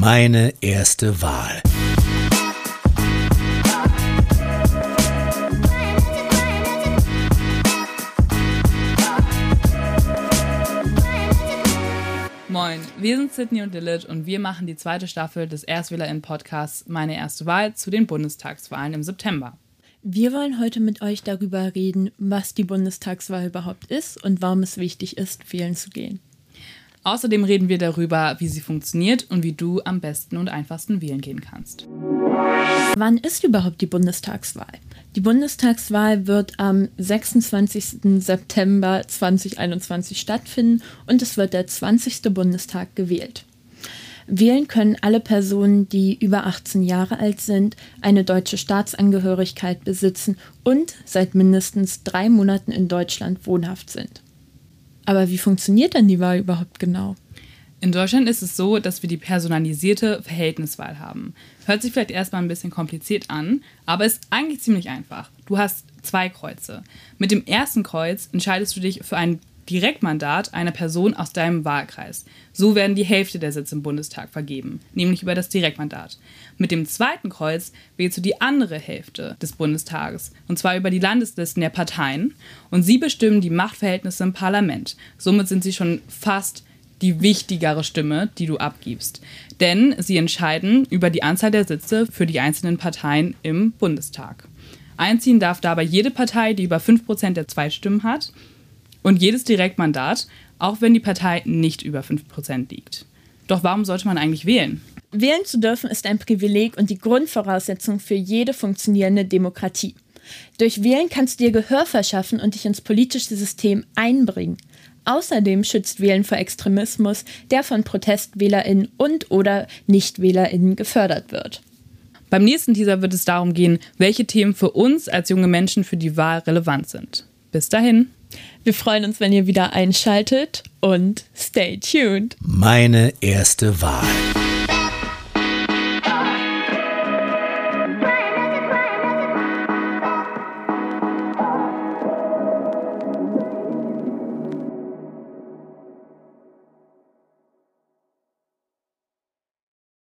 Meine erste Wahl. Moin, wir sind Sydney und Lilith und wir machen die zweite Staffel des ErstwählerInnen-Podcasts Meine erste Wahl zu den Bundestagswahlen im September. Wir wollen heute mit euch darüber reden, was die Bundestagswahl überhaupt ist und warum es wichtig ist, wählen zu gehen. Außerdem reden wir darüber, wie sie funktioniert und wie du am besten und einfachsten wählen gehen kannst. Wann ist überhaupt die Bundestagswahl? Die Bundestagswahl wird am 26. September 2021 stattfinden und es wird der 20. Bundestag gewählt. Wählen können alle Personen, die über 18 Jahre alt sind, eine deutsche Staatsangehörigkeit besitzen und seit mindestens drei Monaten in Deutschland wohnhaft sind. Aber wie funktioniert denn die Wahl überhaupt genau? In Deutschland ist es so, dass wir die personalisierte Verhältniswahl haben. Hört sich vielleicht erstmal ein bisschen kompliziert an, aber ist eigentlich ziemlich einfach. Du hast zwei Kreuze. Mit dem ersten Kreuz entscheidest du dich für ein Direktmandat einer Person aus deinem Wahlkreis. So werden die Hälfte der Sitze im Bundestag vergeben, nämlich über das Direktmandat. Mit dem zweiten Kreuz wählst du die andere Hälfte des Bundestages, und zwar über die Landeslisten der Parteien, und sie bestimmen die Machtverhältnisse im Parlament. Somit sind sie schon fast die wichtigere Stimme, die du abgibst. Denn sie entscheiden über die Anzahl der Sitze für die einzelnen Parteien im Bundestag. Einziehen darf dabei jede Partei, die über 5% der Zweitstimmen hat und jedes Direktmandat, auch wenn die Partei nicht über 5% liegt. Doch warum sollte man eigentlich wählen? Wählen zu dürfen ist ein Privileg und die Grundvoraussetzung für jede funktionierende Demokratie. Durch Wählen kannst du dir Gehör verschaffen und dich ins politische System einbringen. Außerdem schützt Wählen vor Extremismus, der von ProtestwählerInnen und oder NichtwählerInnen gefördert wird. Beim nächsten Teaser wird es darum gehen, welche Themen für uns als junge Menschen für die Wahl relevant sind. Bis dahin. Wir freuen uns, wenn ihr wieder einschaltet und stay tuned. Meine erste Wahl.